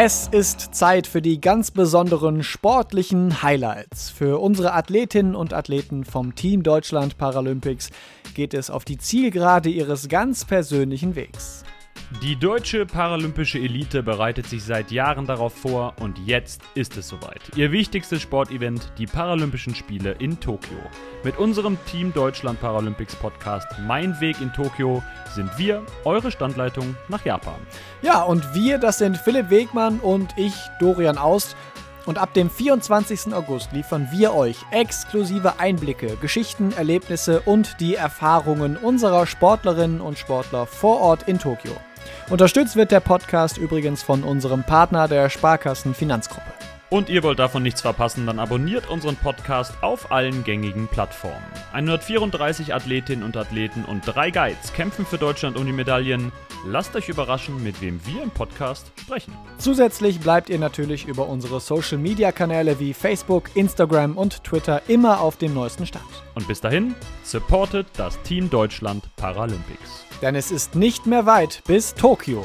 Es ist Zeit für die ganz besonderen sportlichen Highlights. Für unsere Athletinnen und Athleten vom Team Deutschland Paralympics geht es auf die Zielgerade ihres ganz persönlichen Wegs. Die deutsche paralympische Elite bereitet sich seit Jahren darauf vor und jetzt ist es soweit. Ihr wichtigstes Sportevent, die Paralympischen Spiele in Tokio. Mit unserem Team Deutschland Paralympics Podcast Mein Weg in Tokio sind wir eure Standleitung nach Japan. Ja, und wir, das sind Philipp Wegmann und ich, Dorian Aust. Und ab dem 24. August liefern wir euch exklusive Einblicke, Geschichten, Erlebnisse und die Erfahrungen unserer Sportlerinnen und Sportler vor Ort in Tokio. Unterstützt wird der Podcast übrigens von unserem Partner der Sparkassen Finanzgruppe. Und ihr wollt davon nichts verpassen, dann abonniert unseren Podcast auf allen gängigen Plattformen. 134 Athletinnen und Athleten und drei Guides kämpfen für Deutschland um die Medaillen. Lasst euch überraschen, mit wem wir im Podcast sprechen. Zusätzlich bleibt ihr natürlich über unsere Social Media Kanäle wie Facebook, Instagram und Twitter immer auf dem neuesten Stand. Und bis dahin, supportet das Team Deutschland Paralympics. Denn es ist nicht mehr weit bis Tokio.